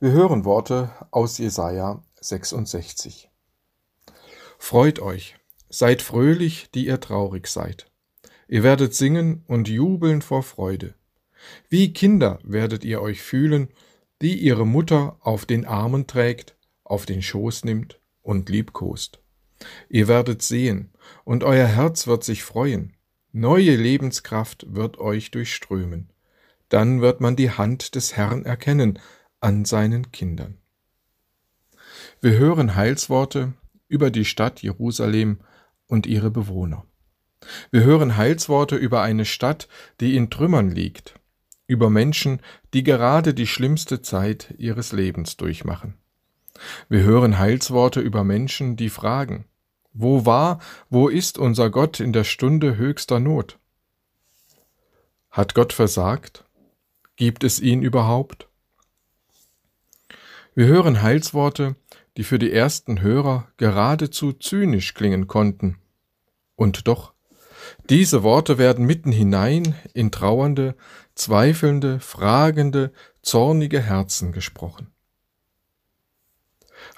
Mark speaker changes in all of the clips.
Speaker 1: Wir hören Worte aus Jesaja 66. Freut euch, seid fröhlich, die ihr traurig seid. Ihr werdet singen und jubeln vor Freude. Wie Kinder werdet ihr euch fühlen, die ihre Mutter auf den Armen trägt, auf den Schoß nimmt und liebkost. Ihr werdet sehen, und euer Herz wird sich freuen. Neue Lebenskraft wird euch durchströmen. Dann wird man die Hand des Herrn erkennen an seinen Kindern. Wir hören Heilsworte über die Stadt Jerusalem und ihre Bewohner. Wir hören Heilsworte über eine Stadt, die in Trümmern liegt, über Menschen, die gerade die schlimmste Zeit ihres Lebens durchmachen. Wir hören Heilsworte über Menschen, die fragen, wo war, wo ist unser Gott in der Stunde höchster Not? Hat Gott versagt? Gibt es ihn überhaupt? Wir hören Heilsworte, die für die ersten Hörer geradezu zynisch klingen konnten. Und doch, diese Worte werden mitten hinein in trauernde, zweifelnde, fragende, zornige Herzen gesprochen.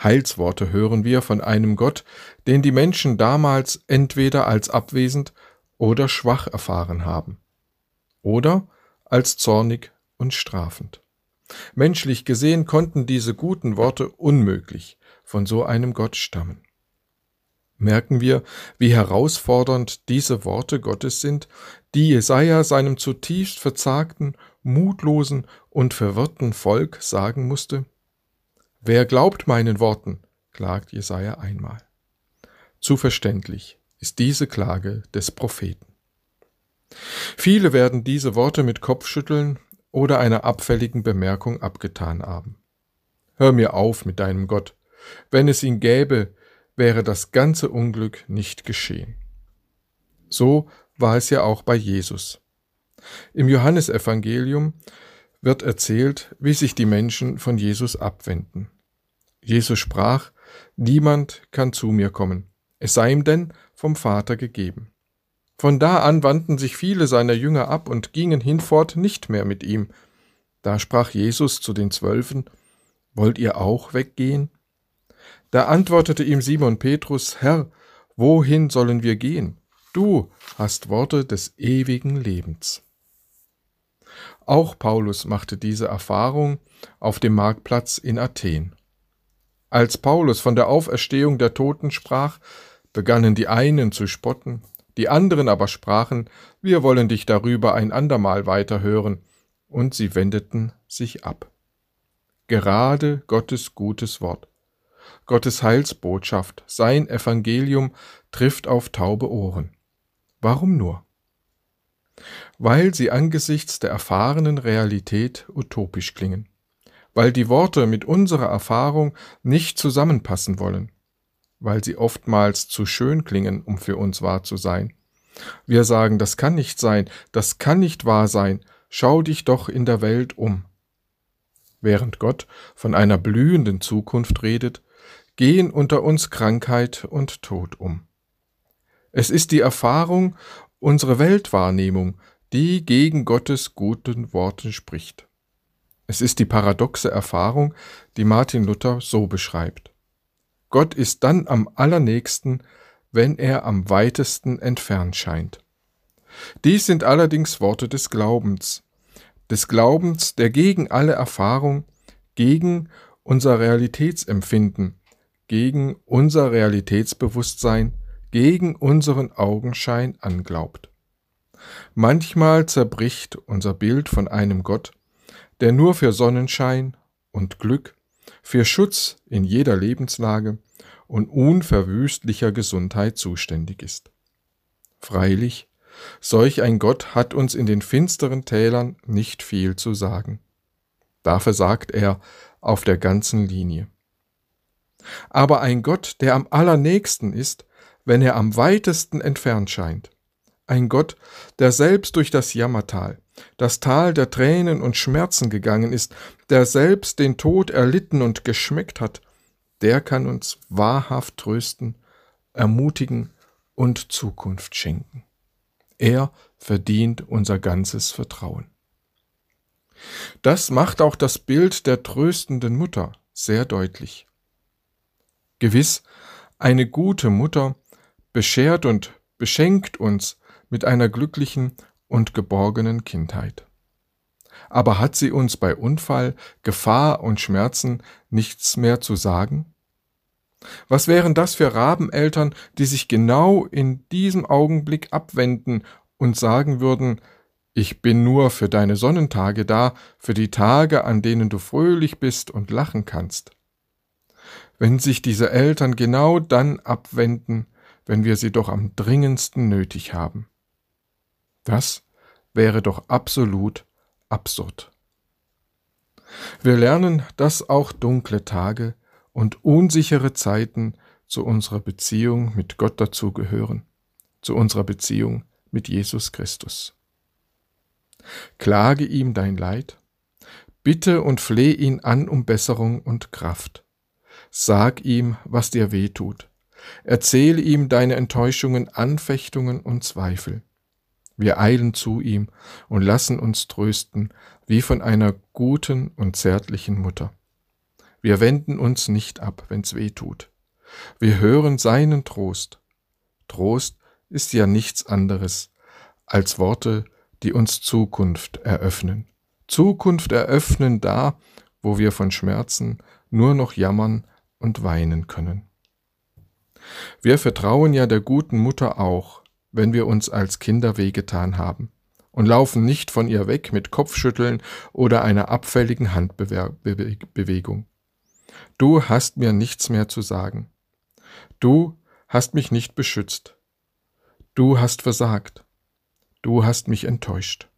Speaker 1: Heilsworte hören wir von einem Gott, den die Menschen damals entweder als abwesend oder schwach erfahren haben, oder als zornig und strafend. Menschlich gesehen konnten diese guten Worte unmöglich von so einem Gott stammen. Merken wir, wie herausfordernd diese Worte Gottes sind, die Jesaja seinem zutiefst verzagten, mutlosen und verwirrten Volk sagen musste? Wer glaubt meinen Worten? klagt Jesaja einmal. Zu verständlich ist diese Klage des Propheten. Viele werden diese Worte mit Kopfschütteln oder einer abfälligen Bemerkung abgetan haben. Hör mir auf mit deinem Gott. Wenn es ihn gäbe, wäre das ganze Unglück nicht geschehen. So war es ja auch bei Jesus. Im Johannesevangelium wird erzählt, wie sich die Menschen von Jesus abwenden. Jesus sprach, Niemand kann zu mir kommen, es sei ihm denn vom Vater gegeben. Von da an wandten sich viele seiner Jünger ab und gingen hinfort nicht mehr mit ihm. Da sprach Jesus zu den Zwölfen, Wollt ihr auch weggehen? Da antwortete ihm Simon Petrus, Herr, wohin sollen wir gehen? Du hast Worte des ewigen Lebens. Auch Paulus machte diese Erfahrung auf dem Marktplatz in Athen. Als Paulus von der Auferstehung der Toten sprach, begannen die einen zu spotten, die anderen aber sprachen, wir wollen dich darüber ein andermal weiterhören, und sie wendeten sich ab. Gerade Gottes gutes Wort, Gottes Heilsbotschaft, sein Evangelium trifft auf taube Ohren. Warum nur? Weil sie angesichts der erfahrenen Realität utopisch klingen, weil die Worte mit unserer Erfahrung nicht zusammenpassen wollen, weil sie oftmals zu schön klingen, um für uns wahr zu sein. Wir sagen, das kann nicht sein, das kann nicht wahr sein, schau dich doch in der Welt um. Während Gott von einer blühenden Zukunft redet, gehen unter uns Krankheit und Tod um. Es ist die Erfahrung, unsere Weltwahrnehmung, die gegen Gottes guten Worten spricht. Es ist die paradoxe Erfahrung, die Martin Luther so beschreibt. Gott ist dann am allernächsten, wenn er am weitesten entfernt scheint. Dies sind allerdings Worte des Glaubens, des Glaubens, der gegen alle Erfahrung, gegen unser Realitätsempfinden, gegen unser Realitätsbewusstsein, gegen unseren Augenschein anglaubt. Manchmal zerbricht unser Bild von einem Gott, der nur für Sonnenschein und Glück, für Schutz in jeder Lebenslage und unverwüstlicher Gesundheit zuständig ist. Freilich, solch ein Gott hat uns in den finsteren Tälern nicht viel zu sagen. Da versagt er auf der ganzen Linie. Aber ein Gott, der am allernächsten ist, wenn er am weitesten entfernt scheint. Ein Gott, der selbst durch das Jammertal, das Tal der Tränen und Schmerzen gegangen ist, der selbst den Tod erlitten und geschmeckt hat, der kann uns wahrhaft trösten, ermutigen und Zukunft schenken. Er verdient unser ganzes Vertrauen. Das macht auch das Bild der tröstenden Mutter sehr deutlich. Gewiss, eine gute Mutter beschert und beschenkt uns mit einer glücklichen und geborgenen Kindheit. Aber hat sie uns bei Unfall, Gefahr und Schmerzen nichts mehr zu sagen? Was wären das für Rabeneltern, die sich genau in diesem Augenblick abwenden und sagen würden, ich bin nur für deine Sonnentage da, für die Tage, an denen du fröhlich bist und lachen kannst. Wenn sich diese Eltern genau dann abwenden, wenn wir sie doch am dringendsten nötig haben. Das wäre doch absolut absurd. Wir lernen, dass auch dunkle Tage und unsichere Zeiten zu unserer Beziehung mit Gott dazugehören, zu unserer Beziehung mit Jesus Christus. Klage ihm dein Leid, bitte und fleh ihn an um Besserung und Kraft. Sag ihm, was dir weh tut. Erzähle ihm deine Enttäuschungen, Anfechtungen und Zweifel. Wir eilen zu ihm und lassen uns trösten, wie von einer guten und zärtlichen Mutter. Wir wenden uns nicht ab, wenn's weh tut. Wir hören seinen Trost. Trost ist ja nichts anderes als Worte, die uns Zukunft eröffnen. Zukunft eröffnen da, wo wir von Schmerzen nur noch jammern und weinen können. Wir vertrauen ja der guten Mutter auch, wenn wir uns als Kinder wehgetan haben und laufen nicht von ihr weg mit Kopfschütteln oder einer abfälligen Handbewegung. Du hast mir nichts mehr zu sagen. Du hast mich nicht beschützt. Du hast versagt. Du hast mich enttäuscht.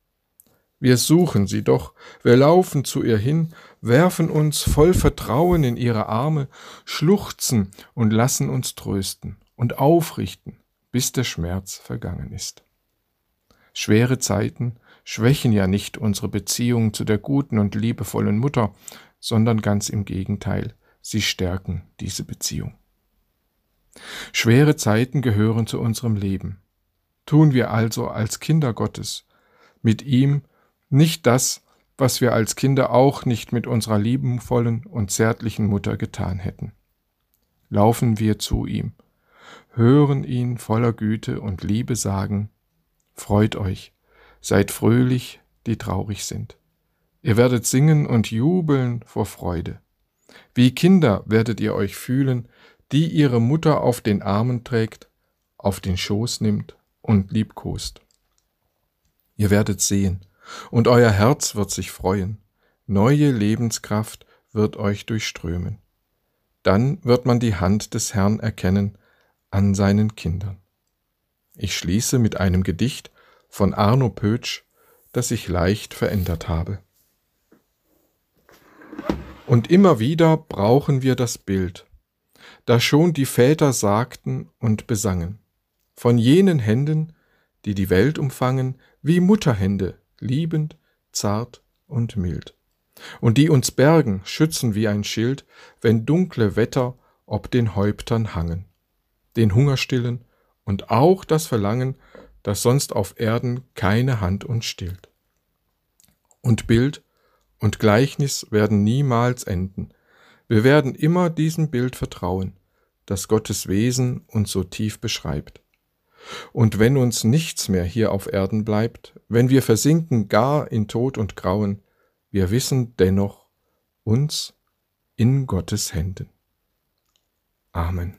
Speaker 1: Wir suchen sie doch, wir laufen zu ihr hin, werfen uns voll Vertrauen in ihre Arme, schluchzen und lassen uns trösten und aufrichten, bis der Schmerz vergangen ist. Schwere Zeiten schwächen ja nicht unsere Beziehung zu der guten und liebevollen Mutter, sondern ganz im Gegenteil, sie stärken diese Beziehung. Schwere Zeiten gehören zu unserem Leben. Tun wir also als Kinder Gottes mit ihm nicht das, was wir als Kinder auch nicht mit unserer liebenvollen und zärtlichen Mutter getan hätten. Laufen wir zu ihm, hören ihn voller Güte und Liebe sagen, Freut euch, seid fröhlich, die traurig sind. Ihr werdet singen und jubeln vor Freude. Wie Kinder werdet ihr euch fühlen, die ihre Mutter auf den Armen trägt, auf den Schoß nimmt und liebkost. Ihr werdet sehen, und euer Herz wird sich freuen, neue Lebenskraft wird euch durchströmen. Dann wird man die Hand des Herrn erkennen an seinen Kindern. Ich schließe mit einem Gedicht von Arno Pötsch, das ich leicht verändert habe. Und immer wieder brauchen wir das Bild, da schon die Väter sagten und besangen von jenen Händen, die die Welt umfangen, wie Mutterhände, liebend, zart und mild, und die uns bergen, schützen wie ein Schild, wenn dunkle Wetter ob den Häuptern hangen, den Hunger stillen und auch das Verlangen, das sonst auf Erden keine Hand uns stillt. Und Bild und Gleichnis werden niemals enden. Wir werden immer diesem Bild vertrauen, das Gottes Wesen uns so tief beschreibt. Und wenn uns nichts mehr hier auf Erden bleibt, wenn wir versinken gar in Tod und Grauen, wir wissen dennoch uns in Gottes Händen. Amen.